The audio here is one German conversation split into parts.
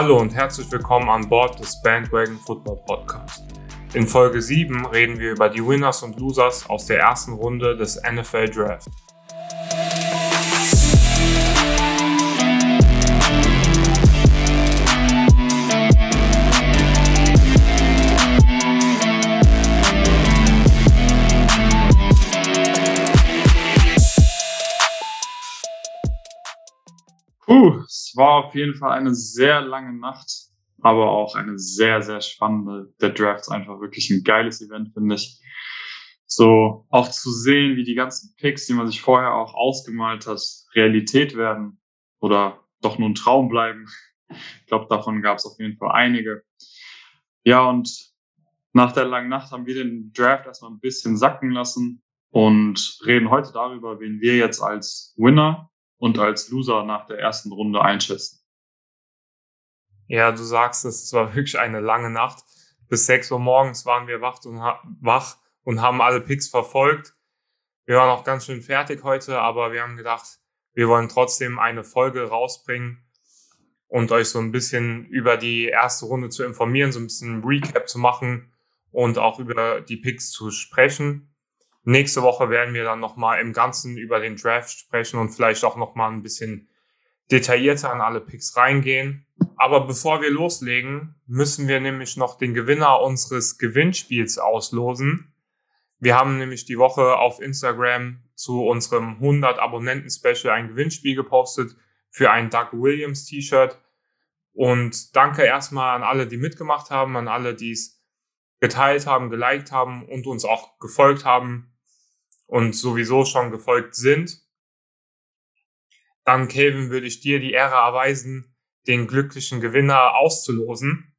Hallo und herzlich willkommen an Bord des Bandwagon Football Podcast. In Folge 7 reden wir über die Winners und Losers aus der ersten Runde des NFL Draft. Puh, war auf jeden Fall eine sehr lange Nacht, aber auch eine sehr, sehr spannende. Der Draft ist einfach wirklich ein geiles Event, finde ich. So auch zu sehen, wie die ganzen Picks, die man sich vorher auch ausgemalt hat, Realität werden oder doch nur ein Traum bleiben. Ich glaube, davon gab es auf jeden Fall einige. Ja, und nach der langen Nacht haben wir den Draft erstmal ein bisschen sacken lassen und reden heute darüber, wen wir jetzt als Winner und als Loser nach der ersten Runde einschätzen. Ja, du sagst, es war wirklich eine lange Nacht. Bis 6 Uhr morgens waren wir wach und, wach und haben alle Picks verfolgt. Wir waren auch ganz schön fertig heute, aber wir haben gedacht, wir wollen trotzdem eine Folge rausbringen und euch so ein bisschen über die erste Runde zu informieren, so ein bisschen Recap zu machen und auch über die Picks zu sprechen. Nächste Woche werden wir dann nochmal im Ganzen über den Draft sprechen und vielleicht auch nochmal ein bisschen detaillierter an alle Picks reingehen. Aber bevor wir loslegen, müssen wir nämlich noch den Gewinner unseres Gewinnspiels auslosen. Wir haben nämlich die Woche auf Instagram zu unserem 100 Abonnenten Special ein Gewinnspiel gepostet für ein Doug Williams T-Shirt. Und danke erstmal an alle, die mitgemacht haben, an alle, die es geteilt haben, geliked haben und uns auch gefolgt haben und sowieso schon gefolgt sind, dann, Kelvin, würde ich dir die Ehre erweisen, den glücklichen Gewinner auszulosen.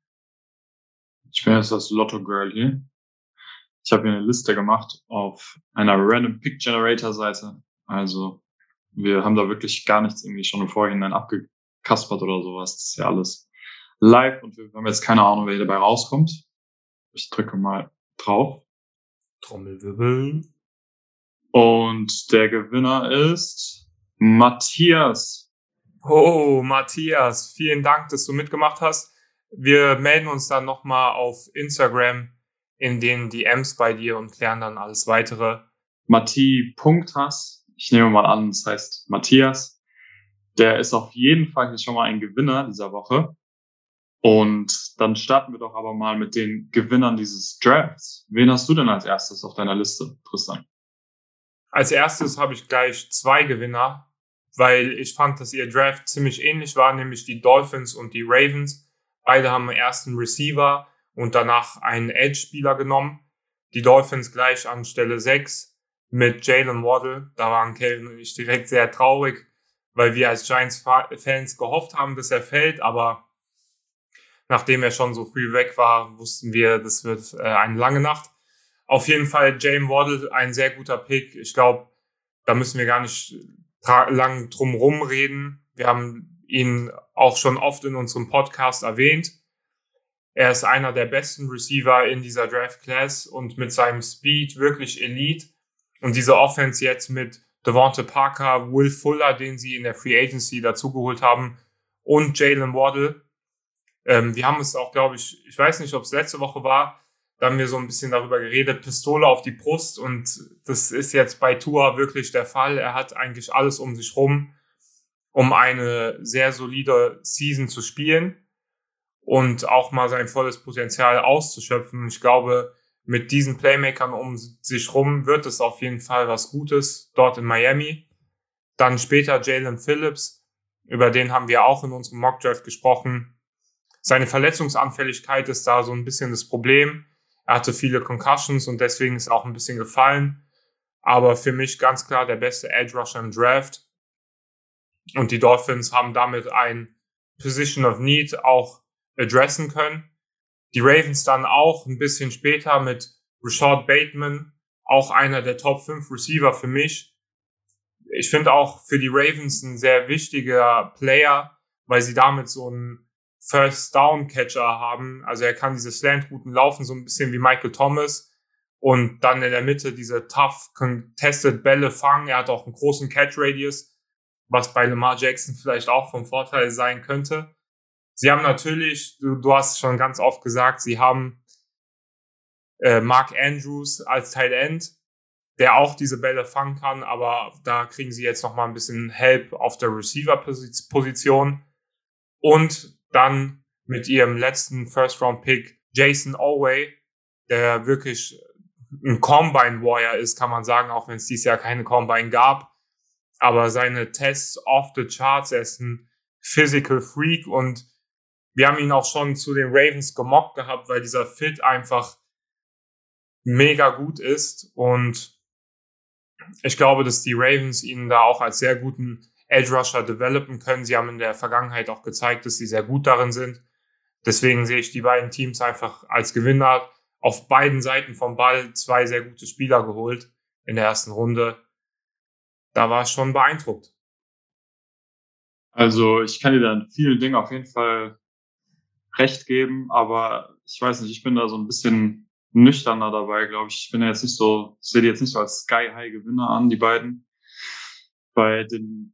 Ich bin jetzt das Lotto Girl hier. Ich habe hier eine Liste gemacht auf einer Random Pick Generator Seite. Also wir haben da wirklich gar nichts irgendwie schon im Vorhinein abgekaspert oder sowas. Das ist ja alles live und wir haben jetzt keine Ahnung, wer dabei rauskommt. Ich drücke mal drauf. Trommelwirbel. Und der Gewinner ist Matthias. Oh, Matthias, vielen Dank, dass du mitgemacht hast. Wir melden uns dann nochmal auf Instagram in den DMs bei dir und klären dann alles weitere. Matti.has, ich nehme mal an, das heißt Matthias. Der ist auf jeden Fall hier schon mal ein Gewinner dieser Woche. Und dann starten wir doch aber mal mit den Gewinnern dieses Drafts. Wen hast du denn als erstes auf deiner Liste, Tristan? Als erstes habe ich gleich zwei Gewinner, weil ich fand, dass ihr Draft ziemlich ähnlich war, nämlich die Dolphins und die Ravens. Beide haben ersten Receiver und danach einen Edge-Spieler genommen. Die Dolphins gleich an Stelle 6 mit Jalen Waddle. Da waren Kevin und ich direkt sehr traurig, weil wir als Giants-Fans gehofft haben, dass er fällt, aber nachdem er schon so früh weg war, wussten wir, das wird äh, eine lange Nacht. Auf jeden Fall Jane Waddle, ein sehr guter Pick. Ich glaube, da müssen wir gar nicht lang drum reden. Wir haben ihn auch schon oft in unserem Podcast erwähnt. Er ist einer der besten Receiver in dieser Draft Class und mit seinem Speed wirklich Elite. Und diese Offense jetzt mit Devonta Parker, Will Fuller, den sie in der Free Agency dazugeholt haben, und Jalen Waddle. Ähm, wir haben es auch, glaube ich, ich weiß nicht, ob es letzte Woche war, da haben wir so ein bisschen darüber geredet, Pistole auf die Brust und das ist jetzt bei Tua wirklich der Fall. Er hat eigentlich alles um sich rum, um eine sehr solide Season zu spielen und auch mal sein volles Potenzial auszuschöpfen. Ich glaube, mit diesen Playmakern um sich rum wird es auf jeden Fall was Gutes dort in Miami. Dann später Jalen Phillips, über den haben wir auch in unserem Mockdraft gesprochen. Seine Verletzungsanfälligkeit ist da so ein bisschen das Problem. Er hatte viele Concussions und deswegen ist auch ein bisschen gefallen. Aber für mich ganz klar der beste Edge Rusher im Draft. Und die Dolphins haben damit ein Position of Need auch addressen können. Die Ravens dann auch ein bisschen später mit Rashad Bateman, auch einer der Top 5 Receiver für mich. Ich finde auch für die Ravens ein sehr wichtiger Player, weil sie damit so ein First Down Catcher haben. Also er kann diese Slant-Routen laufen, so ein bisschen wie Michael Thomas. Und dann in der Mitte diese tough contested Bälle fangen. Er hat auch einen großen Catch Radius, was bei Lamar Jackson vielleicht auch vom Vorteil sein könnte. Sie haben natürlich, du, du hast schon ganz oft gesagt, sie haben äh, Mark Andrews als Tight End, der auch diese Bälle fangen kann, aber da kriegen sie jetzt noch mal ein bisschen Help auf der Receiver-Position. Und dann mit ihrem letzten First-Round-Pick Jason Oway, der wirklich ein Combine-Warrior ist, kann man sagen, auch wenn es dieses Jahr keine Combine gab. Aber seine Tests off the charts, er ist ein Physical Freak und wir haben ihn auch schon zu den Ravens gemockt gehabt, weil dieser Fit einfach mega gut ist und ich glaube, dass die Ravens ihn da auch als sehr guten Edge Rusher developen können. Sie haben in der Vergangenheit auch gezeigt, dass sie sehr gut darin sind. Deswegen sehe ich die beiden Teams einfach als Gewinner. Auf beiden Seiten vom Ball zwei sehr gute Spieler geholt in der ersten Runde. Da war ich schon beeindruckt. Also ich kann dir da in vielen Dingen auf jeden Fall recht geben, aber ich weiß nicht, ich bin da so ein bisschen nüchterner dabei, glaube ich. Ich bin ja jetzt nicht so, ich sehe die jetzt nicht so als Sky High Gewinner an, die beiden. Bei den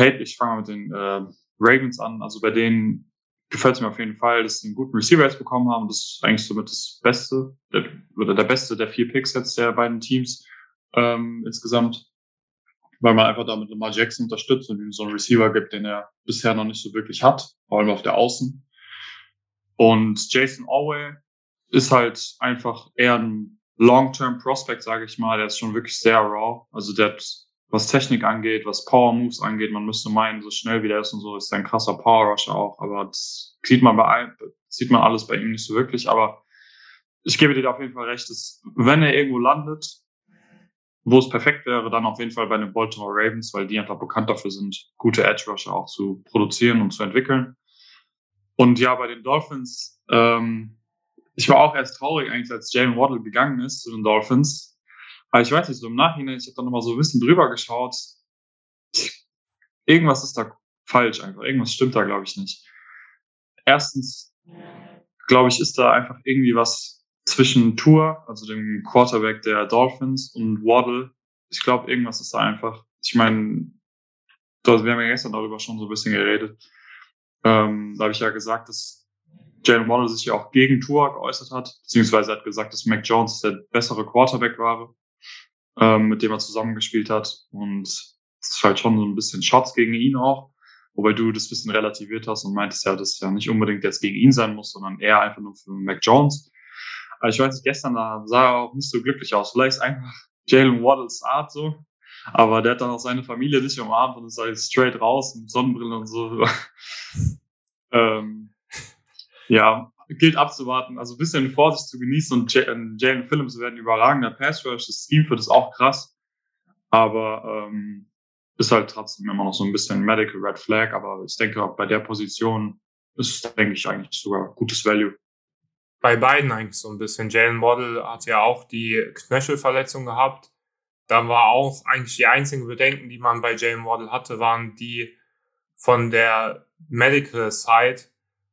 ich fange mal mit den äh, Ravens an. Also bei denen gefällt es mir auf jeden Fall, dass sie einen guten Receiver jetzt bekommen haben. Das ist eigentlich somit das Beste der, oder der Beste der vier Picks jetzt der beiden Teams ähm, insgesamt, weil man einfach damit Lamar Jackson unterstützt und ihm so einen Receiver gibt, den er bisher noch nicht so wirklich hat, vor allem auf der Außen. Und Jason Orwell ist halt einfach eher ein Long-Term Prospect, sage ich mal. Der ist schon wirklich sehr raw. Also der hat, was Technik angeht, was Power Moves angeht, man müsste meinen, so schnell wie der ist und so, ist er ein krasser Power Rusher auch. Aber das sieht man bei sieht man alles bei ihm nicht so wirklich. Aber ich gebe dir auf jeden Fall recht, dass wenn er irgendwo landet, wo es perfekt wäre, dann auf jeden Fall bei den Baltimore Ravens, weil die einfach bekannt dafür sind, gute Edge Rusher auch zu produzieren und zu entwickeln. Und ja, bei den Dolphins, ähm, ich war auch erst traurig eigentlich, als Jalen Waddle gegangen ist zu den Dolphins. Aber ich weiß nicht, so im Nachhinein, ich habe da nochmal so ein bisschen drüber geschaut. Irgendwas ist da falsch einfach. Irgendwas stimmt da, glaube ich, nicht. Erstens, glaube ich, ist da einfach irgendwie was zwischen Tour, also dem Quarterback der Dolphins, und Waddle. Ich glaube, irgendwas ist da einfach. Ich meine, wir haben ja gestern darüber schon so ein bisschen geredet. Ähm, da habe ich ja gesagt, dass Jalen Waddle sich ja auch gegen Tua geäußert hat, beziehungsweise hat gesagt, dass Mac Jones der bessere Quarterback war, ähm, mit dem er zusammengespielt hat. Und das ist halt schon so ein bisschen Shots gegen ihn auch. Wobei du das bisschen relativiert hast und meintest ja, dass es ja nicht unbedingt jetzt gegen ihn sein muss, sondern eher einfach nur für Mac Jones. Aber ich weiß nicht, gestern da sah er auch nicht so glücklich aus. Vielleicht ist einfach Jalen Waddles Art so. Aber der hat dann auch seine Familie nicht umarmt und ist halt straight raus mit Sonnenbrille und so. ähm, ja, gilt abzuwarten. Also ein bisschen Vorsicht zu genießen und Jalen Phillips werden überragender Pass Rush. Das Team wird es auch krass. Aber ähm, ist halt trotzdem immer noch so ein bisschen Medical Red Flag. Aber ich denke, bei der Position ist es, denke ich, eigentlich sogar gutes Value. Bei beiden eigentlich so ein bisschen. Jalen Waddle hat ja auch die Knöchelverletzung gehabt. Da war auch eigentlich die einzigen Bedenken, die man bei Jalen Waddle hatte, waren die von der Medical Side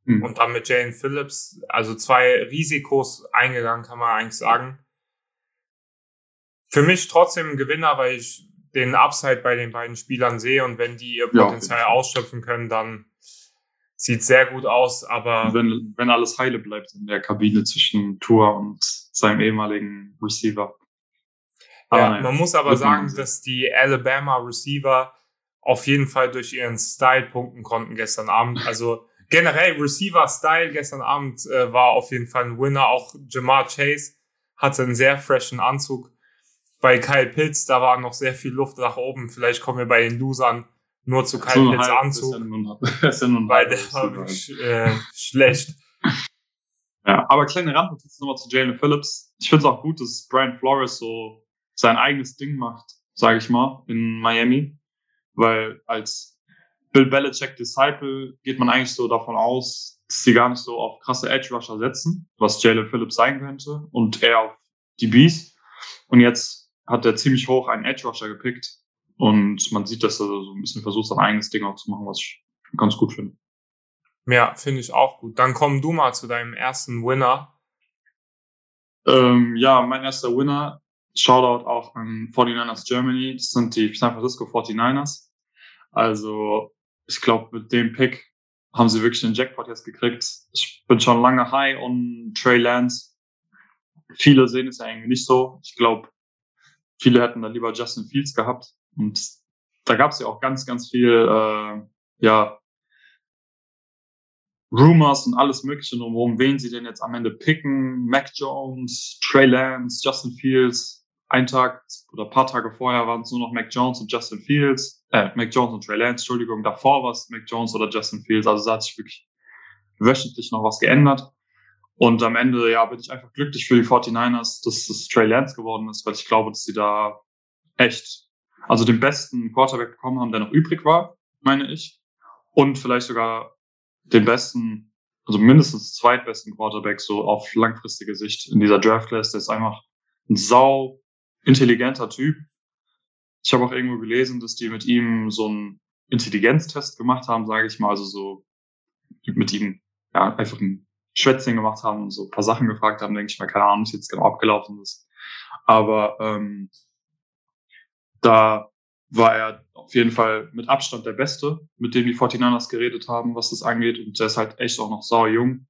Mhm. Und dann mit Jane Phillips, also zwei Risikos eingegangen, kann man eigentlich sagen. Für mich trotzdem ein Gewinner, weil ich den Upside bei den beiden Spielern sehe und wenn die ihr Potenzial ja, ausschöpfen können, dann sieht sehr gut aus, aber. Wenn, wenn alles heile bleibt in der Kabine zwischen Tour und seinem ehemaligen Receiver. ja, nein, man muss aber sagen, dass die Alabama Receiver auf jeden Fall durch ihren Style punkten konnten gestern Abend. Also generell Receiver-Style gestern Abend äh, war auf jeden Fall ein Winner. Auch Jamar Chase hatte einen sehr freshen Anzug. Bei Kyle Pitts, da war noch sehr viel Luft nach oben. Vielleicht kommen wir bei den Losern nur zu Kyle so Pitts Anzug. Ist ja nun, ist ja nun weil der war wirklich äh, schlecht. Ja, aber kleine Randnotiz nochmal zu Jalen Phillips. Ich finde es auch gut, dass Brian Flores so sein eigenes Ding macht, sage ich mal, in Miami. Weil als Bill Belichick Disciple geht man eigentlich so davon aus, dass sie gar nicht so auf krasse Edge Rusher setzen, was Jalen Phillips sein könnte, und eher auf die Bees. Und jetzt hat er ziemlich hoch einen Edge Rusher gepickt. Und man sieht, dass er so ein bisschen versucht, sein eigenes Ding auch zu machen, was ich ganz gut finde. Ja, finde ich auch gut. Dann komm du mal zu deinem ersten Winner. Ähm, ja, mein erster Winner. Shoutout auch an 49ers Germany. Das sind die San Francisco 49ers. Also ich glaube, mit dem Pick haben sie wirklich den Jackpot jetzt gekriegt. Ich bin schon lange high on Trey Lance. Viele sehen es ja eigentlich nicht so. Ich glaube, viele hätten da lieber Justin Fields gehabt. Und da gab es ja auch ganz, ganz viel, äh, ja, Rumors und alles Mögliche drumherum, wen sie denn jetzt am Ende picken. Mac Jones, Trey Lance, Justin Fields. Ein Tag oder ein paar Tage vorher waren es nur noch Mac Jones und Justin Fields. Äh, Mac Jones und Trey Lance, Entschuldigung. Davor war es Mac Jones oder Justin Fields. Also da hat sich wirklich wöchentlich noch was geändert. Und am Ende, ja, bin ich einfach glücklich für die 49ers, dass es Trey Lance geworden ist, weil ich glaube, dass sie da echt, also den besten Quarterback bekommen haben, der noch übrig war, meine ich. Und vielleicht sogar den besten, also mindestens zweitbesten Quarterback so auf langfristige Sicht in dieser Draft Class. Der ist einfach ein sau intelligenter Typ. Ich habe auch irgendwo gelesen, dass die mit ihm so einen Intelligenztest gemacht haben, sage ich mal, also so mit ihm ja einfach ein Schwätzchen gemacht haben und so ein paar Sachen gefragt haben, denke ich mal, keine Ahnung, was jetzt genau abgelaufen ist. Aber ähm, da war er auf jeden Fall mit Abstand der Beste, mit dem die 49ers geredet haben, was das angeht. Und der ist halt echt auch noch sauer jung.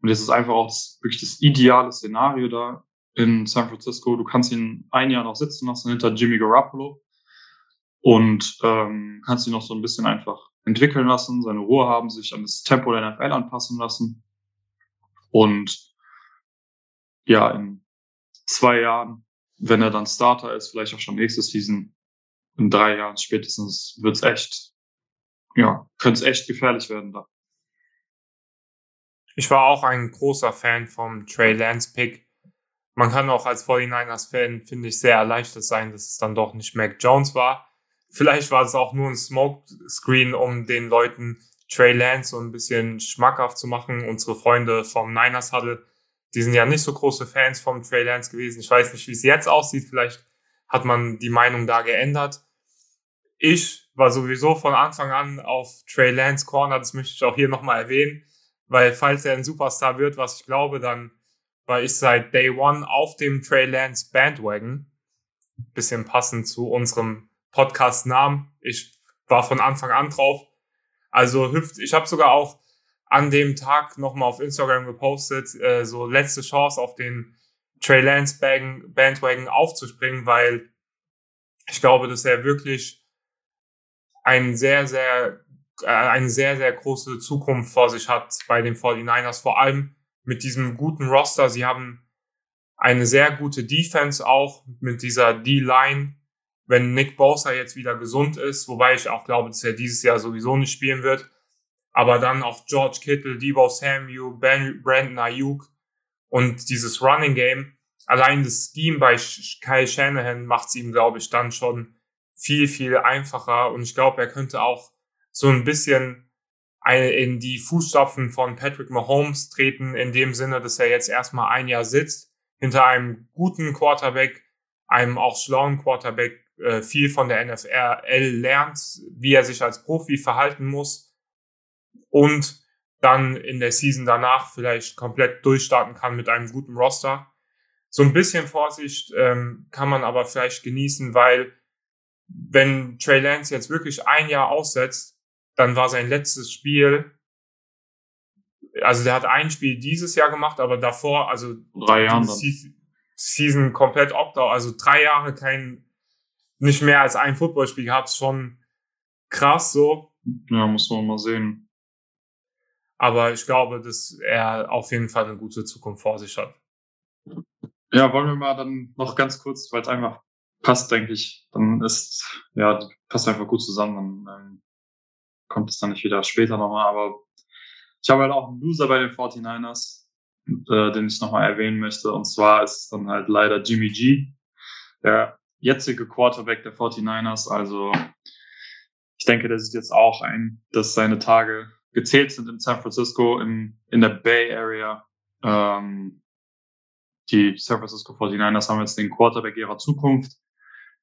Und jetzt ist einfach auch das, wirklich das ideale Szenario da in San Francisco. Du kannst ihn ein Jahr noch sitzen lassen hinter Jimmy Garoppolo und ähm, kannst ihn noch so ein bisschen einfach entwickeln lassen, seine Ruhe haben, sich an das Tempo der NFL anpassen lassen. Und ja, in zwei Jahren, wenn er dann Starter ist, vielleicht auch schon nächste Season, in drei Jahren spätestens wird's echt, ja, könnte es echt gefährlich werden da. Ich war auch ein großer Fan vom Trey Lance Pick. Man kann auch als 49ers-Fan, finde ich, sehr erleichtert sein, dass es dann doch nicht Mac Jones war. Vielleicht war es auch nur ein Smoke-Screen, um den Leuten Trey Lance so ein bisschen schmackhaft zu machen. Unsere Freunde vom Niners Huddle, die sind ja nicht so große Fans vom Trey Lance gewesen. Ich weiß nicht, wie es jetzt aussieht. Vielleicht hat man die Meinung da geändert ich war sowieso von Anfang an auf Trey Lance Corner, das möchte ich auch hier nochmal erwähnen, weil falls er ein Superstar wird, was ich glaube, dann war ich seit Day One auf dem Trey Lance Bandwagon. Bisschen passend zu unserem Podcast-Namen. Ich war von Anfang an drauf. Also hüpft, ich habe sogar auch an dem Tag nochmal auf Instagram gepostet, äh, so letzte Chance auf den Trey Lance Bandwagon aufzuspringen, weil ich glaube, dass er wirklich ein sehr, sehr, äh, eine sehr, sehr große Zukunft vor sich hat bei den 49ers, vor allem mit diesem guten Roster. Sie haben eine sehr gute Defense auch mit dieser D-Line, wenn Nick Bosa jetzt wieder gesund ist, wobei ich auch glaube, dass er dieses Jahr sowieso nicht spielen wird. Aber dann auch George Kittle, Debo Samuel, ben, Brandon Ayuk und dieses Running Game. Allein das Scheme bei Kyle Shanahan macht es ihm, glaube ich, dann schon viel, viel einfacher. Und ich glaube, er könnte auch so ein bisschen in die Fußstapfen von Patrick Mahomes treten, in dem Sinne, dass er jetzt erstmal ein Jahr sitzt, hinter einem guten Quarterback, einem auch schlauen Quarterback, äh, viel von der NFL lernt, wie er sich als Profi verhalten muss und dann in der Season danach vielleicht komplett durchstarten kann mit einem guten Roster. So ein bisschen Vorsicht ähm, kann man aber vielleicht genießen, weil wenn Trey Lance jetzt wirklich ein Jahr aussetzt, dann war sein letztes Spiel, also der hat ein Spiel dieses Jahr gemacht, aber davor, also drei Jahre Season komplett Opt-out, also drei Jahre kein, nicht mehr als ein Footballspiel gehabt, schon krass so. Ja, muss man mal sehen. Aber ich glaube, dass er auf jeden Fall eine gute Zukunft vor sich hat. Ja, wollen wir mal dann noch ganz kurz, weil es einfach passt, denke ich. Dann ist, ja, passt einfach gut zusammen. Dann ähm, kommt es dann nicht wieder später nochmal. Aber ich habe halt auch einen Loser bei den 49ers, äh, den ich nochmal erwähnen möchte. Und zwar ist es dann halt leider Jimmy G, der jetzige Quarterback der 49ers. Also ich denke, der sieht jetzt auch ein, dass seine Tage gezählt sind in San Francisco, in, in der Bay Area. Ähm, die San Francisco 49ers haben jetzt den Quarterback ihrer Zukunft.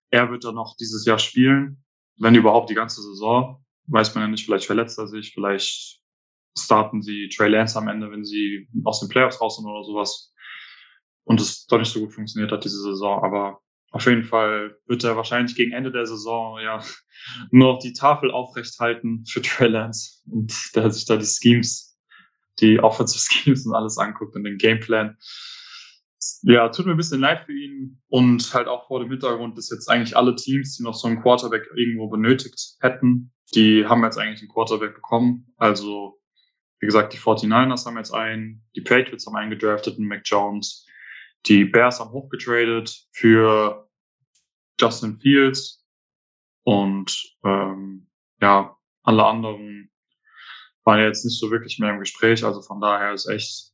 Er wird dann noch dieses Jahr spielen, wenn überhaupt die ganze Saison. Weiß man ja nicht, vielleicht verletzt er sich, vielleicht starten sie Trey Lance am Ende, wenn sie aus den Playoffs raus sind oder sowas. Und es doch nicht so gut funktioniert hat diese Saison. Aber auf jeden Fall wird er wahrscheinlich gegen Ende der Saison ja nur noch die Tafel aufrecht halten für Trey Lance und der sich da die Schemes, die Offensive Schemes und alles anguckt und den Gameplan. Ja, tut mir ein bisschen leid für ihn und halt auch vor dem Hintergrund, dass jetzt eigentlich alle Teams, die noch so einen Quarterback irgendwo benötigt hätten, die haben jetzt eigentlich einen Quarterback bekommen. Also, wie gesagt, die 49ers haben jetzt einen, die Patriots haben einen gedraftet, einen Mac Jones. Die Bears haben hochgetradet für Justin Fields und ähm, ja, alle anderen waren jetzt nicht so wirklich mehr im Gespräch. Also von daher ist echt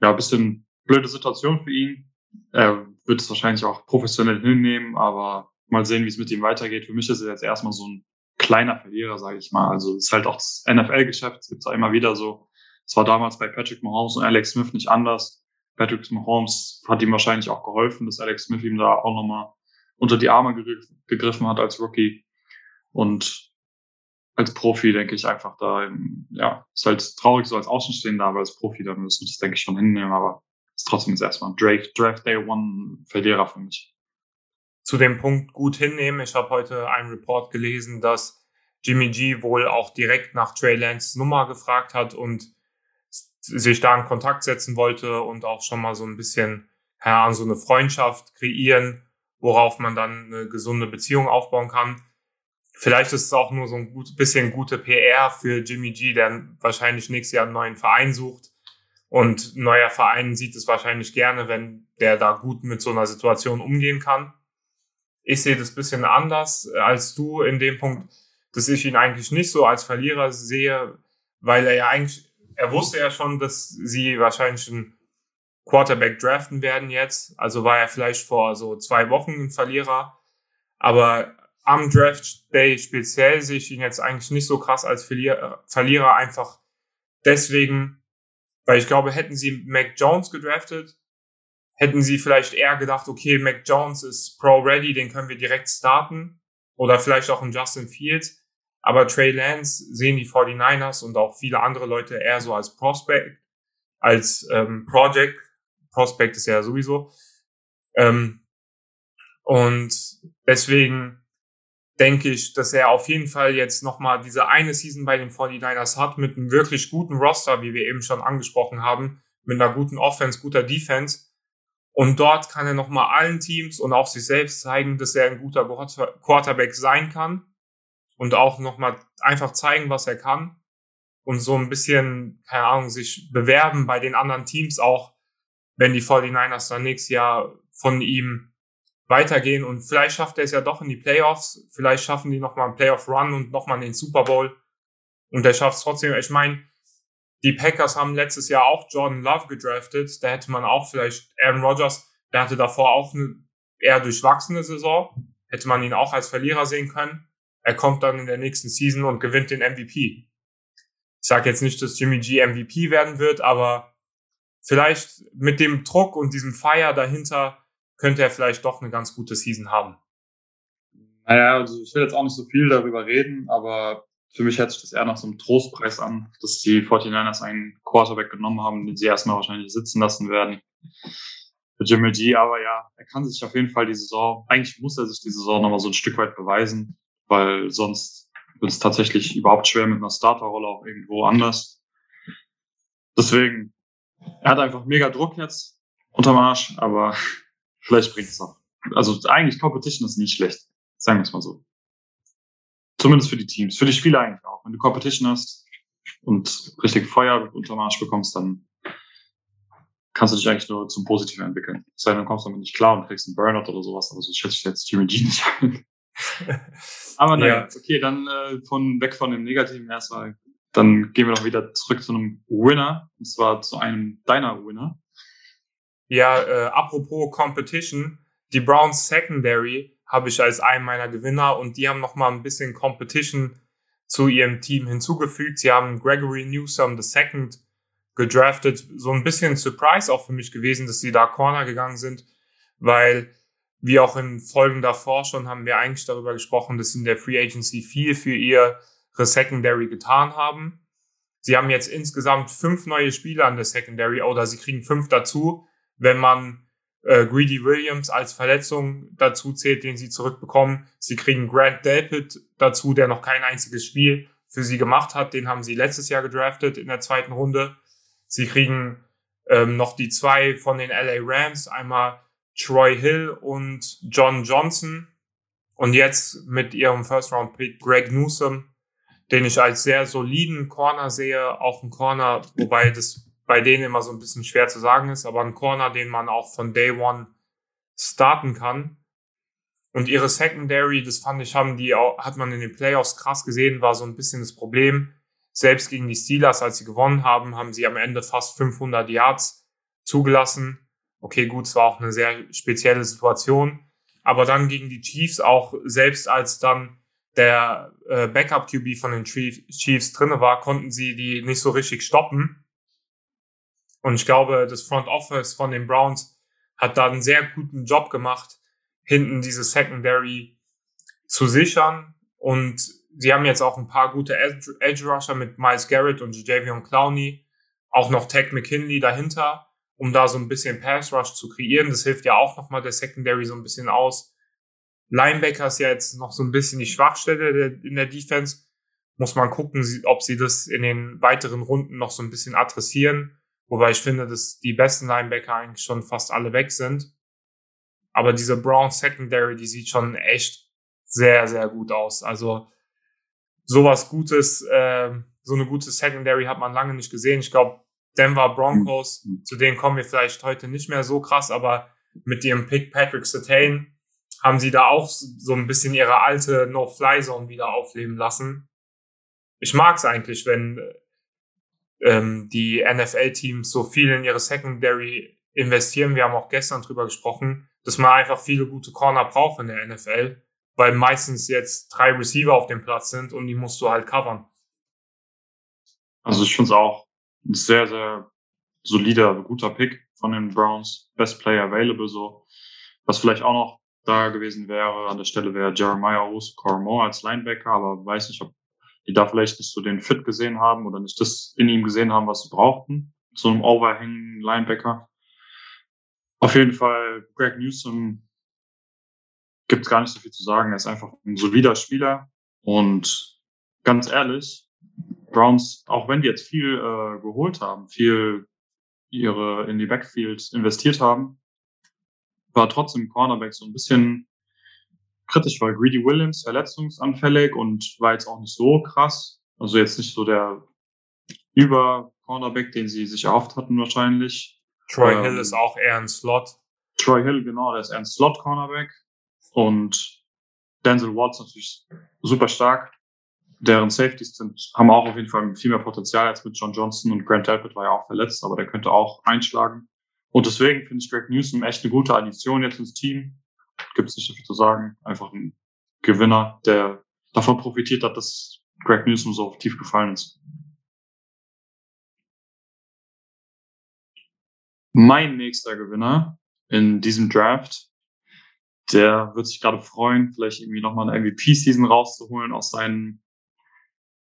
ja ein bisschen blöde Situation für ihn. Er wird es wahrscheinlich auch professionell hinnehmen, aber mal sehen, wie es mit ihm weitergeht. Für mich ist es jetzt erstmal so ein kleiner Verlierer, sage ich mal. Also es ist halt auch das NFL-Geschäft, es gibt es immer wieder so. Es war damals bei Patrick Mahomes und Alex Smith nicht anders. Patrick Mahomes hat ihm wahrscheinlich auch geholfen, dass Alex Smith ihm da auch nochmal unter die Arme gegriffen hat als Rookie. Und als Profi denke ich einfach da, ja, ist halt traurig so als Außenstehender, aber als Profi, dann müssen wir das, denke ich, schon hinnehmen. Aber ist trotzdem jetzt erstmal ein Draft, Day One Verlierer für mich. Zu dem Punkt gut hinnehmen. Ich habe heute einen Report gelesen, dass Jimmy G wohl auch direkt nach Trey Lance Nummer gefragt hat und sich da in Kontakt setzen wollte und auch schon mal so ein bisschen, keine so eine Freundschaft kreieren, worauf man dann eine gesunde Beziehung aufbauen kann. Vielleicht ist es auch nur so ein gut, bisschen gute PR für Jimmy G, der wahrscheinlich nächstes Jahr einen neuen Verein sucht. Und neuer Verein sieht es wahrscheinlich gerne, wenn der da gut mit so einer Situation umgehen kann. Ich sehe das bisschen anders als du in dem Punkt, dass ich ihn eigentlich nicht so als Verlierer sehe, weil er ja eigentlich, er wusste ja schon, dass sie wahrscheinlich einen Quarterback draften werden jetzt. Also war er vielleicht vor so zwei Wochen ein Verlierer. Aber am Draft Day speziell sehe ich ihn jetzt eigentlich nicht so krass als Verlierer, Verlierer einfach deswegen, weil ich glaube, hätten sie Mac Jones gedraftet, hätten sie vielleicht eher gedacht, okay, Mac Jones ist pro-ready, den können wir direkt starten. Oder vielleicht auch ein Justin Fields. Aber Trey Lance sehen die 49ers und auch viele andere Leute eher so als Prospect, als ähm, Project. Prospect ist ja sowieso. Ähm, und deswegen denke ich, dass er auf jeden Fall jetzt nochmal diese eine Season bei den 49ers hat mit einem wirklich guten Roster, wie wir eben schon angesprochen haben, mit einer guten Offense, guter Defense. Und dort kann er nochmal allen Teams und auch sich selbst zeigen, dass er ein guter Quarterback sein kann und auch nochmal einfach zeigen, was er kann und so ein bisschen, keine Ahnung, sich bewerben bei den anderen Teams auch, wenn die 49ers dann nächstes Jahr von ihm weitergehen und vielleicht schafft er es ja doch in die Playoffs, vielleicht schaffen die nochmal einen Playoff-Run und nochmal den Super Bowl und der schafft es trotzdem. Ich meine, die Packers haben letztes Jahr auch Jordan Love gedraftet, da hätte man auch vielleicht Aaron Rodgers, der hatte davor auch eine eher durchwachsene Saison, hätte man ihn auch als Verlierer sehen können. Er kommt dann in der nächsten Season und gewinnt den MVP. Ich sage jetzt nicht, dass Jimmy G MVP werden wird, aber vielleicht mit dem Druck und diesem Fire dahinter könnte er vielleicht doch eine ganz gute Season haben. Naja, also ich will jetzt auch nicht so viel darüber reden, aber für mich hört sich das eher nach so einem Trostpreis an, dass die 49ers einen Quarterback genommen haben, den sie erstmal wahrscheinlich sitzen lassen werden. Für Jimmy G, aber ja, er kann sich auf jeden Fall die Saison, eigentlich muss er sich die Saison nochmal so ein Stück weit beweisen, weil sonst wird es tatsächlich überhaupt schwer mit einer Starterrolle auch irgendwo anders. Deswegen, er hat einfach mega Druck jetzt unterm Arsch, aber Vielleicht bringt es noch. Also eigentlich Competition ist nicht schlecht. Sagen wir es mal so. Zumindest für die Teams. Für die Spieler eigentlich auch. Wenn du Competition hast und richtig Feuer unter Marsch bekommst, dann kannst du dich eigentlich nur zum Positiven entwickeln. Sei denn, du kommst damit nicht klar und kriegst einen Burnout oder sowas, aber so schätze ich jetzt Jimmy G nicht ein. aber naja, ja. okay, dann äh, von weg von dem Negativen erstmal. Dann gehen wir doch wieder zurück zu einem Winner, und zwar zu einem deiner Winner. Ja, äh, apropos Competition, die Browns Secondary habe ich als einen meiner Gewinner und die haben nochmal ein bisschen Competition zu ihrem Team hinzugefügt. Sie haben Gregory Newsom II gedraftet. So ein bisschen Surprise auch für mich gewesen, dass sie da Corner gegangen sind, weil wie auch in Folgen davor schon haben wir eigentlich darüber gesprochen, dass sie in der Free Agency viel für ihre Secondary getan haben. Sie haben jetzt insgesamt fünf neue Spieler an der Secondary oder sie kriegen fünf dazu wenn man äh, Greedy Williams als Verletzung dazu zählt, den sie zurückbekommen. Sie kriegen Grant Delpit dazu, der noch kein einziges Spiel für sie gemacht hat. Den haben sie letztes Jahr gedraftet in der zweiten Runde. Sie kriegen ähm, noch die zwei von den LA Rams, einmal Troy Hill und John Johnson. Und jetzt mit ihrem First Round Pick Greg Newsom, den ich als sehr soliden Corner sehe, auch ein Corner, wobei das bei denen immer so ein bisschen schwer zu sagen ist, aber ein Corner, den man auch von Day One starten kann. Und ihre Secondary, das fand ich, haben die auch, hat man in den Playoffs krass gesehen, war so ein bisschen das Problem. Selbst gegen die Steelers, als sie gewonnen haben, haben sie am Ende fast 500 Yards zugelassen. Okay, gut, es war auch eine sehr spezielle Situation. Aber dann gegen die Chiefs auch, selbst als dann der äh, Backup-QB von den Chiefs drinne war, konnten sie die nicht so richtig stoppen. Und ich glaube, das Front Office von den Browns hat da einen sehr guten Job gemacht, hinten diese Secondary zu sichern. Und sie haben jetzt auch ein paar gute Edge Rusher mit Miles Garrett und Javion Clowney, auch noch Tech McKinley dahinter, um da so ein bisschen Pass Rush zu kreieren. Das hilft ja auch nochmal der Secondary so ein bisschen aus. Linebacker ist ja jetzt noch so ein bisschen die Schwachstelle in der Defense. Muss man gucken, ob sie das in den weiteren Runden noch so ein bisschen adressieren. Wobei ich finde, dass die besten Linebacker eigentlich schon fast alle weg sind. Aber diese Brown Secondary, die sieht schon echt sehr, sehr gut aus. Also sowas Gutes, äh, so eine gute Secondary hat man lange nicht gesehen. Ich glaube, Denver Broncos, mhm. zu denen kommen wir vielleicht heute nicht mehr so krass, aber mit ihrem Pick Patrick Sertain haben sie da auch so ein bisschen ihre alte No-Fly-Zone wieder aufleben lassen. Ich mag es eigentlich, wenn ähm, die NFL-Teams so viel in ihre Secondary investieren. Wir haben auch gestern drüber gesprochen, dass man einfach viele gute Corner braucht in der NFL, weil meistens jetzt drei Receiver auf dem Platz sind und die musst du halt covern. Also ich finde es auch ein sehr, sehr solider, guter Pick von den Browns. Best Player available so. Was vielleicht auch noch da gewesen wäre, an der Stelle wäre Jeremiah Owusu Moore als Linebacker, aber weiß nicht, ob die da vielleicht nicht so den Fit gesehen haben oder nicht das in ihm gesehen haben, was sie brauchten. So einem overhängigen Linebacker. Auf jeden Fall, Greg Newsom gibt es gar nicht so viel zu sagen. Er ist einfach ein solider Spieler. Und ganz ehrlich, Browns, auch wenn die jetzt viel äh, geholt haben, viel ihre in die Backfield investiert haben, war trotzdem Cornerback so ein bisschen kritisch, weil Greedy Williams verletzungsanfällig und war jetzt auch nicht so krass. Also jetzt nicht so der Über-Cornerback, den sie sich erhofft hatten wahrscheinlich. Troy ähm, Hill ist auch eher ein Slot. Troy Hill, genau, der ist eher ein Slot-Cornerback. Und Denzel Watts natürlich super stark. Deren Safeties sind, haben auch auf jeden Fall viel mehr Potenzial als mit John Johnson und Grant Talbot war ja auch verletzt, aber der könnte auch einschlagen. Und deswegen finde ich Greg Newsom echt eine gute Addition jetzt ins Team gibt es nicht so viel zu sagen. Einfach ein Gewinner, der davon profitiert hat, dass Greg Newsom so tief gefallen ist. Mein nächster Gewinner in diesem Draft, der wird sich gerade freuen, vielleicht irgendwie nochmal eine MVP-Season rauszuholen aus, seinen,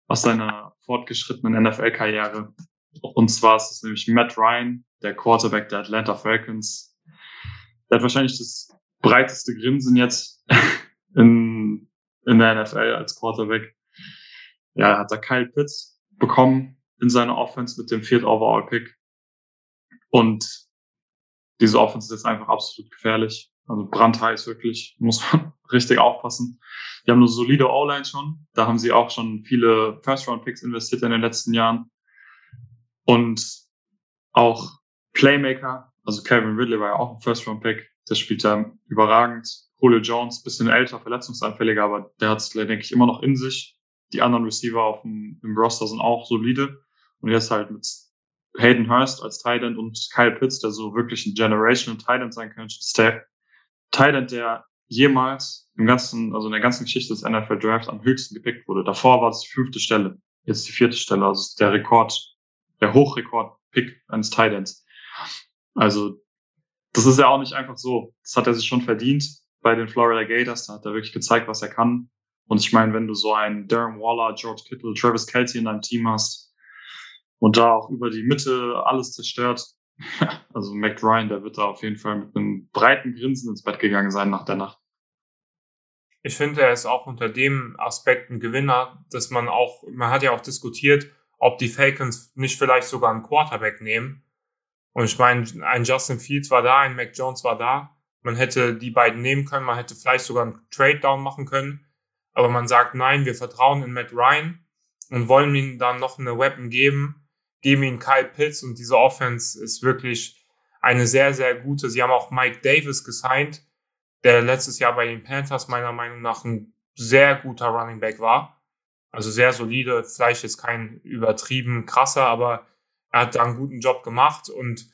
aus seiner fortgeschrittenen NFL-Karriere. Und zwar ist es nämlich Matt Ryan, der Quarterback der Atlanta Falcons. Der hat wahrscheinlich das breiteste Grinsen jetzt in, in der NFL als Quarterback. Ja, hat er Kyle Pitts bekommen in seiner Offense mit dem Viert Overall Pick. Und diese Offense ist jetzt einfach absolut gefährlich. Also brandheiß wirklich, muss man richtig aufpassen. Die haben eine solide O-Line schon. Da haben sie auch schon viele First-Round-Picks investiert in den letzten Jahren. Und auch Playmaker, also Calvin Ridley war ja auch ein First-Round-Pick. Das spielt er überragend. Julio Jones, bisschen älter, verletzungsanfälliger, aber der hat es, denke ich, immer noch in sich. Die anderen Receiver auf dem, im Roster sind auch solide. Und jetzt halt mit Hayden Hurst als Titan und Kyle Pitts, der so wirklich ein Generational Titan sein könnte. Der Titan, der jemals im ganzen, also in der ganzen Geschichte des NFL Drafts am höchsten gepickt wurde. Davor war es die fünfte Stelle, jetzt die vierte Stelle. Also der Rekord, der Hochrekord-Pick eines Titans. Also das ist ja auch nicht einfach so. Das hat er sich schon verdient bei den Florida Gators. Da hat er wirklich gezeigt, was er kann. Und ich meine, wenn du so einen Darren Waller, George Kittle, Travis Kelsey in deinem Team hast und da auch über die Mitte alles zerstört, also Mac Ryan, der wird da auf jeden Fall mit einem breiten Grinsen ins Bett gegangen sein nach der Nacht. Ich finde, er ist auch unter dem Aspekt ein Gewinner, dass man auch, man hat ja auch diskutiert, ob die Falcons nicht vielleicht sogar einen Quarterback nehmen. Und ich meine, ein Justin Fields war da, ein Mac Jones war da. Man hätte die beiden nehmen können, man hätte vielleicht sogar einen Trade-Down machen können. Aber man sagt, nein, wir vertrauen in Matt Ryan und wollen ihm dann noch eine Weapon geben, geben ihm Kyle Pitts und diese Offense ist wirklich eine sehr, sehr gute. Sie haben auch Mike Davis gesigned, der letztes Jahr bei den Panthers meiner Meinung nach ein sehr guter Running Back war. Also sehr solide, vielleicht jetzt kein übertrieben krasser, aber er hat da einen guten Job gemacht und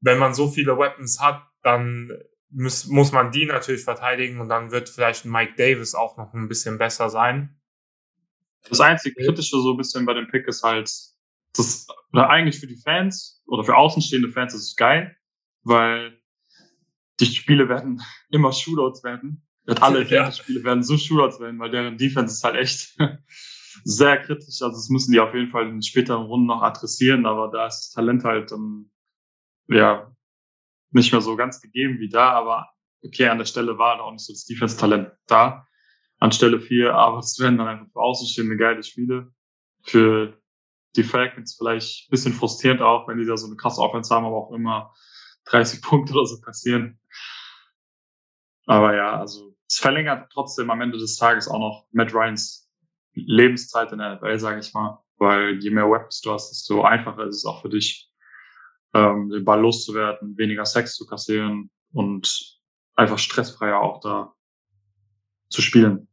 wenn man so viele Weapons hat, dann muss, muss man die natürlich verteidigen und dann wird vielleicht Mike Davis auch noch ein bisschen besser sein. Das einzige Kritische so ein bisschen bei dem Pick ist halt, das, oder eigentlich für die Fans oder für außenstehende Fans ist es geil, weil die Spiele werden immer Shootouts werden. Alle ja. Spiele werden so Shootouts werden, weil deren Defense ist halt echt sehr kritisch. Also das müssen die auf jeden Fall in späteren Runden noch adressieren, aber da ist das Talent halt um, ja nicht mehr so ganz gegeben wie da, aber okay, an der Stelle war auch nicht so das Defense-Talent da. An Stelle vier, aber es werden dann einfach für Außenstehende geile Spiele. Für die Falcons vielleicht ein bisschen frustrierend auch, wenn die da so eine krasse Offense haben, aber auch immer 30 Punkte oder so passieren. Aber ja, also es verlängert trotzdem am Ende des Tages auch noch Matt Ryans Lebenszeit in der NFL, sage ich mal. Weil je mehr Weapons du hast, desto einfacher ist es auch für dich, ähm, den Ball loszuwerden, weniger Sex zu kassieren und einfach stressfreier auch da zu spielen.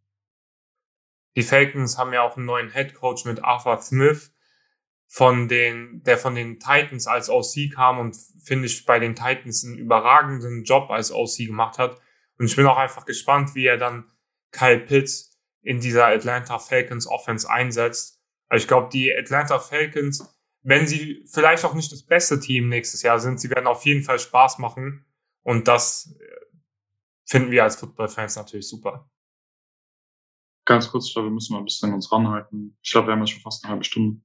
Die Falcons haben ja auch einen neuen Head Coach mit Arthur Smith, von den, der von den Titans als OC kam und finde ich bei den Titans einen überragenden Job als OC gemacht hat. Und ich bin auch einfach gespannt, wie er dann Kyle Pitts in dieser Atlanta Falcons Offense einsetzt. Also ich glaube, die Atlanta Falcons, wenn sie vielleicht auch nicht das beste Team nächstes Jahr sind, sie werden auf jeden Fall Spaß machen. Und das äh, finden wir als Football-Fans natürlich super. Ganz kurz, ich glaube, wir müssen mal ein bisschen uns ranhalten. Ich glaube, wir haben ja schon fast eine halbe Stunde.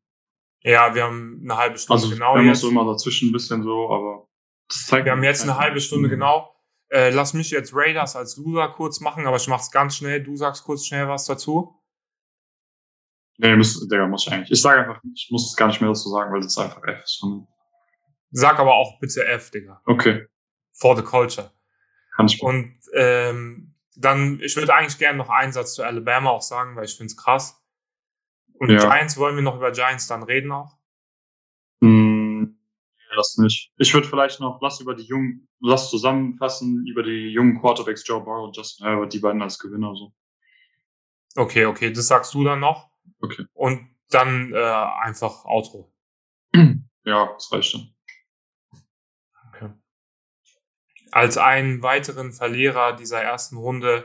Ja, wir haben eine halbe Stunde also, genau. Wir haben jetzt. so immer dazwischen ein bisschen so, aber das zeigt Wir haben jetzt eine halbe Stunde genau. Äh, lass mich jetzt Raiders als Loser kurz machen, aber ich mach's ganz schnell. Du sagst kurz schnell was dazu. Nee, muss, Digga, muss ich eigentlich. Ich sage einfach, ich muss es gar nicht mehr dazu sagen, weil das einfach F ist. Von Sag aber auch bitte F, Digga. Okay. For the culture. Kann ich. Und ähm, dann, ich würde eigentlich gerne noch einen Satz zu Alabama auch sagen, weil ich find's krass. Und ja. Giants wollen wir noch über Giants dann reden auch? Hm, das nicht. Ich würde vielleicht noch, lass über die jungen, lass zusammenfassen über die jungen Quarterbacks Joe Burrow und Justin Herbert, die beiden als Gewinner so. Okay, okay, das sagst du dann noch. Okay. Und dann äh, einfach Outro. Ja, das reicht dann. Okay. Als einen weiteren Verlierer dieser ersten Runde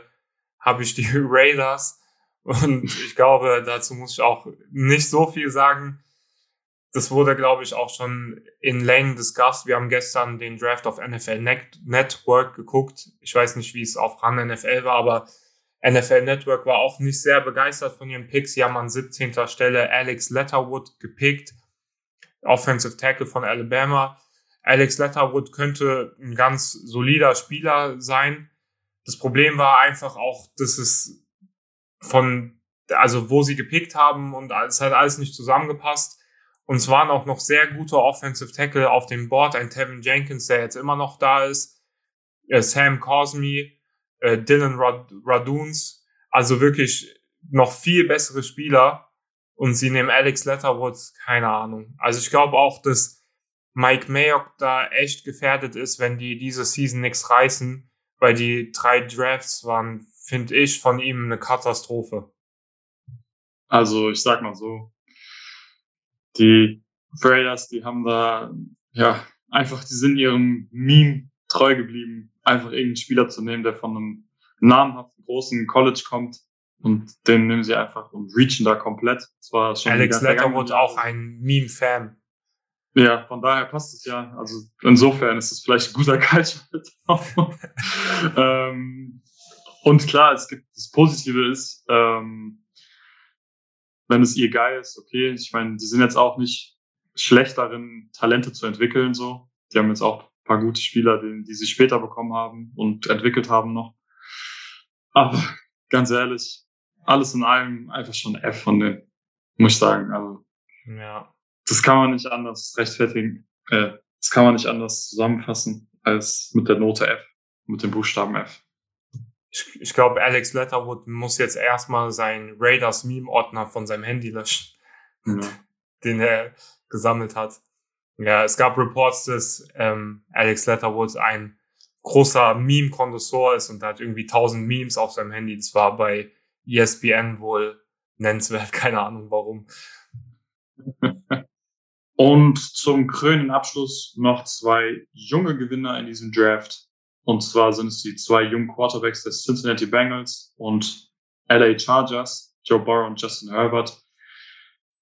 habe ich die Raiders und ich glaube, dazu muss ich auch nicht so viel sagen. Das wurde, glaube ich, auch schon in Längen discussed. Wir haben gestern den Draft auf NFL Network geguckt. Ich weiß nicht, wie es auf RAN NFL war, aber NFL Network war auch nicht sehr begeistert von ihren Picks. Sie haben an 17. Stelle Alex Letterwood gepickt, Offensive Tackle von Alabama. Alex Letterwood könnte ein ganz solider Spieler sein. Das Problem war einfach auch, dass es von, also wo sie gepickt haben und es hat alles nicht zusammengepasst. Und es waren auch noch sehr gute Offensive Tackle auf dem Board. Ein Tevin Jenkins, der jetzt immer noch da ist. Äh, Sam Cosme, äh, Dylan Rad Raduns. Also wirklich noch viel bessere Spieler. Und sie nehmen Alex Letterwood, keine Ahnung. Also ich glaube auch, dass Mike Mayock da echt gefährdet ist, wenn die diese Season nichts reißen, weil die drei Drafts waren finde ich, von ihm eine Katastrophe. Also ich sag mal so, die Raiders, die haben da ja einfach, die sind ihrem Meme treu geblieben, einfach irgendeinen Spieler zu nehmen, der von einem namhaften großen College kommt und den nehmen sie einfach und reachen da komplett. Zwar schon Alex Letterwood auch ein Meme-Fan. Ja, von daher passt es ja. Also insofern ist es vielleicht ein guter Culture. ähm, und klar, es gibt das Positive ist, ähm, wenn es ihr geil ist, okay. Ich meine, die sind jetzt auch nicht schlecht darin, Talente zu entwickeln, so. Die haben jetzt auch paar gute Spieler, die, die sie später bekommen haben und entwickelt haben noch. Aber ganz ehrlich, alles in allem einfach schon F von denen, muss ich sagen. Also, Ja. das kann man nicht anders rechtfertigen. Äh, das kann man nicht anders zusammenfassen als mit der Note F, mit dem Buchstaben F. Ich, ich glaube, Alex Letterwood muss jetzt erstmal seinen Raiders Meme-Ordner von seinem Handy löschen, Ja. den er gesammelt hat. Ja, es gab Reports, dass ähm, Alex Letterwood ein großer Meme-Konnoisseur ist und hat irgendwie 1000 Memes auf seinem Handy. Das war bei ESPN wohl nennenswert, keine Ahnung warum. Und zum krönenden Abschluss noch zwei junge Gewinner in diesem Draft. Und zwar sind es die zwei jungen Quarterbacks des Cincinnati Bengals und LA Chargers, Joe Burrow und Justin Herbert.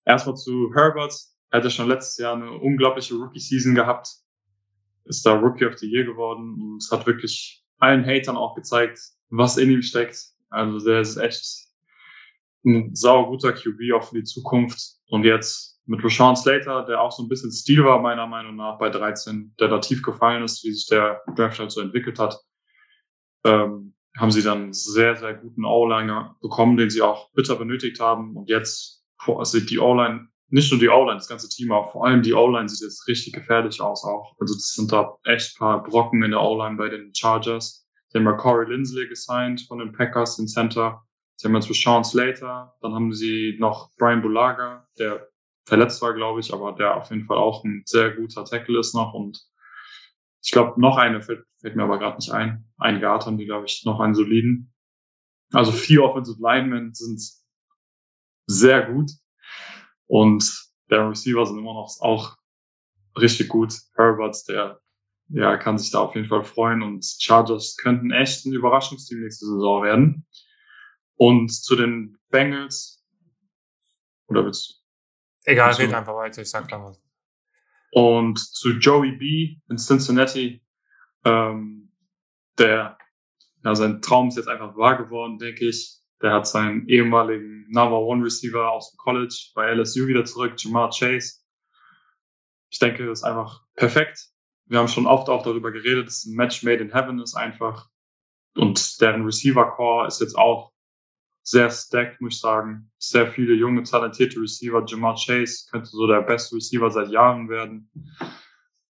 Erstmal zu Herbert. Er hatte schon letztes Jahr eine unglaubliche Rookie-Season gehabt. Ist da Rookie of the Year geworden und es hat wirklich allen Hatern auch gezeigt, was in ihm steckt. Also der ist echt ein sauguter QB auch für die Zukunft. Und jetzt mit Rashawn Slater, der auch so ein bisschen Stil war, meiner Meinung nach, bei 13, der da tief gefallen ist, wie sich der Draft halt so entwickelt hat, ähm, haben sie dann sehr, sehr guten O-Liner bekommen, den sie auch bitter benötigt haben. Und jetzt sieht die O-Line, nicht nur die O-Line, das ganze Team auch, vor allem die O-Line sieht jetzt richtig gefährlich aus auch. Also das sind da echt paar Brocken in der O-Line bei den Chargers. Sie haben ja Corey Lindsley gesigned von den Packers, den Center. Sie haben jetzt Sean Slater, dann haben sie noch Brian Bulaga, der verletzt war, glaube ich, aber der auf jeden Fall auch ein sehr guter Tackle ist noch und ich glaube, noch eine fällt, fällt mir aber gerade nicht ein. Einige Art haben die, glaube ich, noch einen soliden. Also vier Offensive Linemen sind sehr gut und der Receiver sind immer noch auch richtig gut. Herbert, der ja, kann sich da auf jeden Fall freuen und Chargers könnten echt ein Überraschungsteam nächste Saison werden. Und zu den Bengals, oder willst Egal, red einfach weiter, ich sag da was. Und zu Joey B in Cincinnati, ähm, der, ja, sein Traum ist jetzt einfach wahr geworden, denke ich. Der hat seinen ehemaligen Number One Receiver aus dem College bei LSU wieder zurück, Jamar Chase. Ich denke, das ist einfach perfekt. Wir haben schon oft auch darüber geredet, dass ein Match made in heaven ist einfach. Und deren Receiver Core ist jetzt auch sehr stacked, muss ich sagen. Sehr viele junge, talentierte Receiver. Jamar Chase könnte so der beste Receiver seit Jahren werden.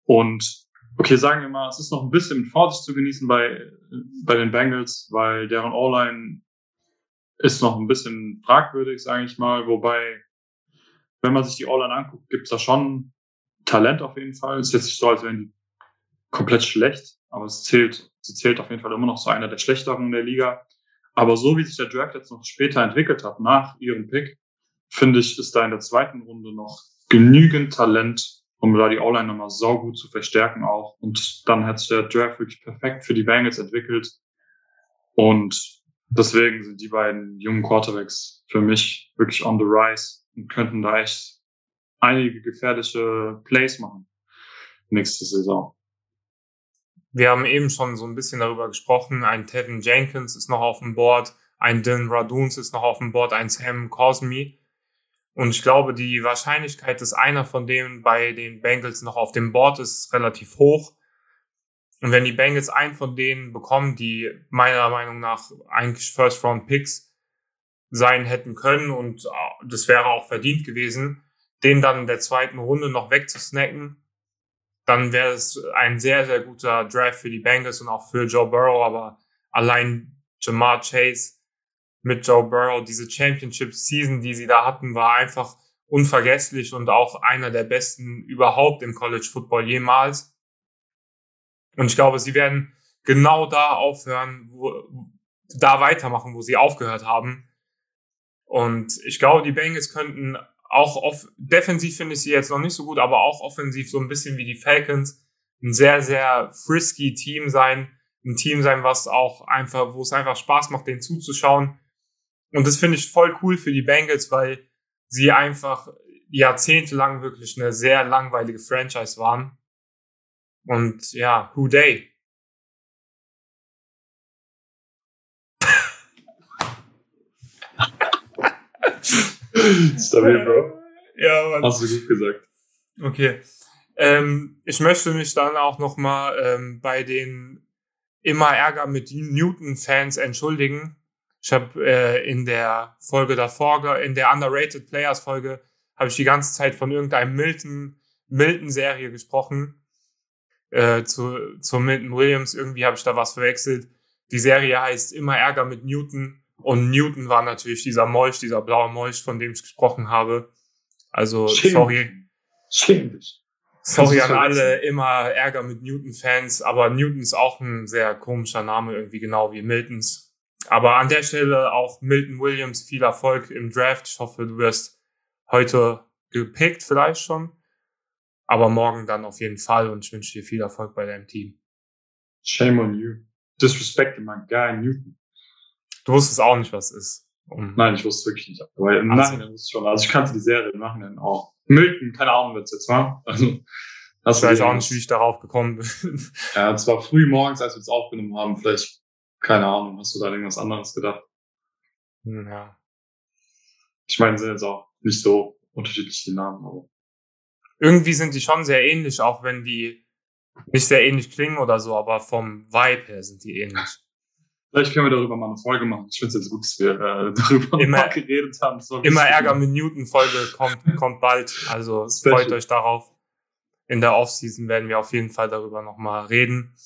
Und okay, sagen wir mal, es ist noch ein bisschen mit Vorsicht zu genießen bei, bei den Bengals, weil deren O-Line ist noch ein bisschen fragwürdig, sage ich mal. Wobei, wenn man sich die O-Line anguckt, gibt es da schon Talent auf jeden Fall. Es ist jetzt nicht so, als wären die komplett schlecht, aber es zählt, sie zählt auf jeden Fall immer noch zu einer der schlechteren der Liga. Aber so wie sich der Draft jetzt noch später entwickelt hat, nach ihrem Pick, finde ich, ist da in der zweiten Runde noch genügend Talent, um da die O-Line nochmal saugut zu verstärken auch. Und dann hat sich der Draft wirklich perfekt für die Bengals entwickelt. Und deswegen sind die beiden jungen Quarterbacks für mich wirklich on the rise und könnten da echt einige gefährliche Plays machen nächste Saison. Wir haben eben schon so ein bisschen darüber gesprochen. Ein Tevin Jenkins ist noch auf dem Board, ein Dylan Raduns ist noch auf dem Board, ein Sam Cosmi. Und ich glaube, die Wahrscheinlichkeit, dass einer von denen bei den Bengals noch auf dem Board ist, ist relativ hoch. Und wenn die Bengals einen von denen bekommen, die meiner Meinung nach eigentlich First-Round-Picks sein hätten können und äh, das wäre auch verdient gewesen, den dann in der zweiten Runde noch wegzusnacken, dann wäre es ein sehr, sehr guter Draft für die Bengals und auch für Joe Burrow, aber allein Jamar Chase mit Joe Burrow, diese Championship-Season, die sie da hatten, war einfach unvergesslich und auch einer der besten überhaupt im College Football jemals. Und ich glaube, sie werden genau da aufhören, wo, da weitermachen, wo sie aufgehört haben. Und ich glaube, die Bengals könnten auch off defensiv finde ich sie jetzt noch nicht so gut, aber auch offensiv so ein bisschen wie die Falcons ein sehr, sehr frisky Team sein. Ein Team sein, was auch einfach, wo es einfach Spaß macht, denen zuzuschauen. Und das finde ich voll cool für die Bengals, weil sie einfach jahrzehntelang wirklich eine sehr langweilige Franchise waren. Und ja, who they? Stabil, Bro. Ja, Mann. Hast du gut gesagt. Okay. Ähm, ich möchte mich dann auch nochmal ähm, bei den immer Ärger mit Newton-Fans entschuldigen. Ich habe äh, in der Folge davor, in der Underrated Players Folge, habe ich die ganze Zeit von irgendeinem Milton, Milton-Serie gesprochen. Äh, zu, zu Milton Williams. Irgendwie habe ich da was verwechselt. Die Serie heißt Immer Ärger mit Newton. Und Newton war natürlich dieser Molch, dieser blaue Molch, von dem ich gesprochen habe. Also, Schäm sorry. Schäm dich. Sorry an alle immer Ärger mit Newton-Fans, aber Newton ist auch ein sehr komischer Name, irgendwie genau wie Miltons. Aber an der Stelle auch Milton Williams viel Erfolg im Draft. Ich hoffe, du wirst heute gepickt, vielleicht schon. Aber morgen dann auf jeden Fall und ich wünsche dir viel Erfolg bei deinem Team. Shame on you. Disrespecting my guy Newton. Du wusstest auch nicht, was es ist. Um Nein, ich wusste wirklich nicht. Aber im also. Nachhinein wusste ich schon. Also ich kannte die Serie im Nachhinein auch. Milton, keine Ahnung, es jetzt war. Also, ich weiß auch nicht, wie ich darauf gekommen bin. Ja, es war früh morgens, als wir es aufgenommen haben. Vielleicht, keine Ahnung, hast du da irgendwas anderes gedacht? Hm, ja. Ich meine, sind jetzt auch nicht so unterschiedlich die Namen, aber. Irgendwie sind die schon sehr ähnlich, auch wenn die nicht sehr ähnlich klingen oder so, aber vom Vibe her sind die ähnlich. Vielleicht können wir darüber mal eine Folge machen. Ich finde es jetzt gut, dass wir äh, darüber immer, geredet haben. Immer Ärger mit Newton-Folge kommt, kommt bald. Also freut euch darauf. In der Offseason werden wir auf jeden Fall darüber nochmal reden.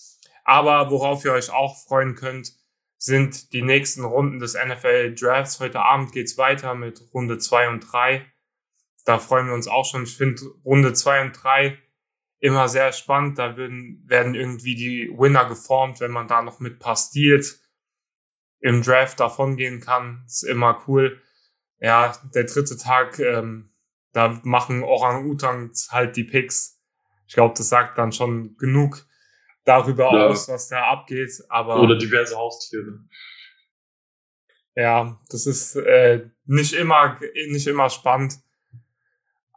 Aber worauf ihr euch auch freuen könnt, sind die nächsten Runden des NFL Drafts. Heute Abend geht's weiter mit Runde zwei und drei. Da freuen wir uns auch schon. Ich finde Runde zwei und drei immer sehr spannend. Da werden, werden irgendwie die Winner geformt, wenn man da noch mit paar Steals im Draft davongehen kann. Ist immer cool. Ja, der dritte Tag, ähm, da machen Orang-Utans halt die Picks. Ich glaube, das sagt dann schon genug darüber ja. aus, was da abgeht. Aber oder diverse Haustiere. Ja, das ist äh, nicht immer nicht immer spannend.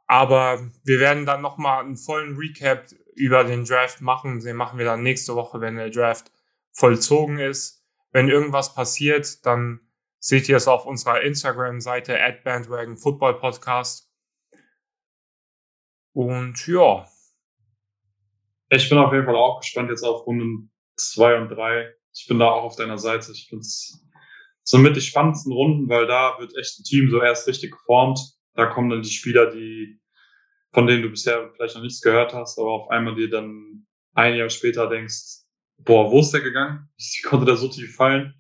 Aber wir werden dann nochmal einen vollen Recap über den Draft machen. Den machen wir dann nächste Woche, wenn der Draft vollzogen ist. Wenn irgendwas passiert, dann seht ihr es auf unserer Instagram-Seite at Bandwagon Football Podcast. Und ja. Ich bin auf jeden Fall auch gespannt jetzt auf Runden zwei und drei. Ich bin da auch auf deiner Seite. Ich finde es somit die spannendsten Runden, weil da wird echt ein Team so erst richtig geformt. Da kommen dann die Spieler, die, von denen du bisher vielleicht noch nichts gehört hast, aber auf einmal dir dann ein Jahr später denkst, boah, wo ist der gegangen? Ich konnte da so tief fallen?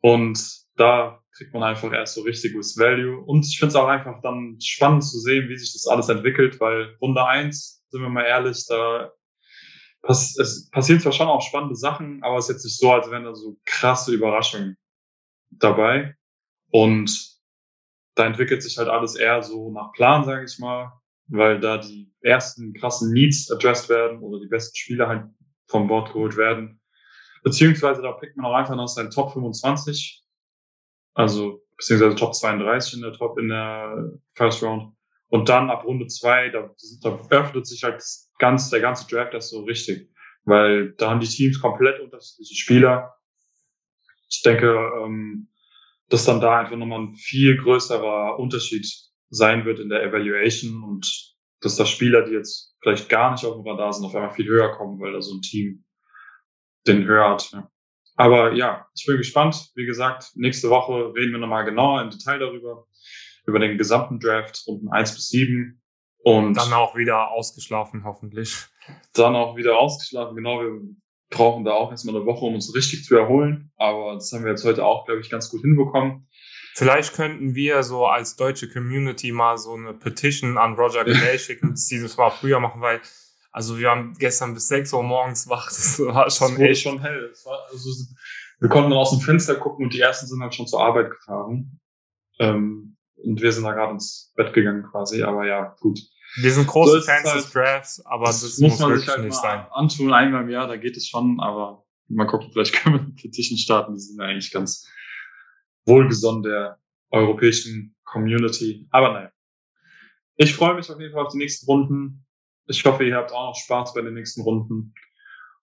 Und da kriegt man einfach erst so richtiges Value. Und ich finde es auch einfach dann spannend zu sehen, wie sich das alles entwickelt, weil Runde eins, sind wir mal ehrlich, da pass es passieren zwar schon auch spannende Sachen, aber es ist jetzt nicht so, als wären da so krasse Überraschungen dabei. Und da entwickelt sich halt alles eher so nach Plan, sage ich mal, weil da die ersten krassen Needs addressed werden oder die besten Spieler halt vom Bord geholt werden. Beziehungsweise da pickt man auch einfach noch seinen Top 25, also beziehungsweise Top 32 in der Top in der First Round. Und dann ab Runde zwei, da, da öffnet sich halt ganz, der ganze Draft das so richtig. Weil da haben die Teams komplett unterschiedliche Spieler. Ich denke, ähm, dass dann da einfach nochmal ein viel größerer Unterschied sein wird in der Evaluation und dass da Spieler, die jetzt vielleicht gar nicht auf dem Radar sind, auf einmal viel höher kommen, weil da so ein Team den höher hat. Ja. Aber ja, ich bin gespannt. Wie gesagt, nächste Woche reden wir nochmal genauer im Detail darüber, über den gesamten Draft, Runden 1 bis 7. Und dann auch wieder ausgeschlafen, hoffentlich. Dann auch wieder ausgeschlafen, genau. Wir brauchen da auch erstmal eine Woche, um uns richtig zu erholen. Aber das haben wir jetzt heute auch, glaube ich, ganz gut hinbekommen. Vielleicht könnten wir so als deutsche Community mal so eine Petition an Roger Goodell schicken, dass die das mal früher machen, weil also wir haben gestern bis 6 Uhr morgens wach, das war schon das echt schon hell. War, also, wir konnten aus dem Fenster gucken und die ersten sind halt schon zur Arbeit gefahren. Ähm, und wir sind da gerade ins Bett gegangen quasi, aber ja, gut. Wir sind große so Fans halt, des Drafts, aber das, das muss, muss man wirklich halt nicht sein. Antun einmal im Jahr, da geht es schon, aber mal gucken, vielleicht können wir eine Petition starten, die sind eigentlich ganz wohlgesonnen der europäischen Community. Aber nein. Ich freue mich auf jeden Fall auf die nächsten Runden. Ich hoffe, ihr habt auch noch Spaß bei den nächsten Runden.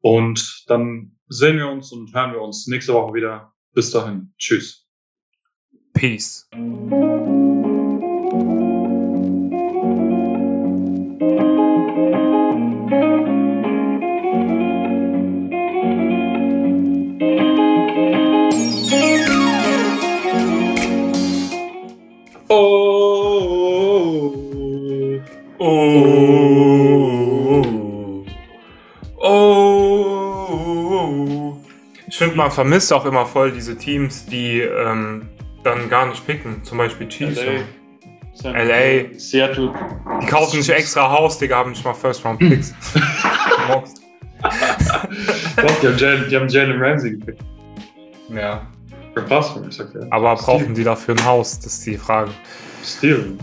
Und dann sehen wir uns und hören wir uns nächste Woche wieder. Bis dahin. Tschüss. Peace. Man vermisst auch immer voll diese Teams, die ähm, dann gar nicht picken. Zum Beispiel Chiefs. LA. San LA. Seattle. Die kaufen sich extra Haus, Digga, haben nicht mal First Round Picks. Mocks. Doch, die haben Jalen, die haben Jalen Ramsey gepickt. ja. Verpasst, ich sag ja. Aber brauchen die dafür ein Haus? Das ist die Frage. Steal.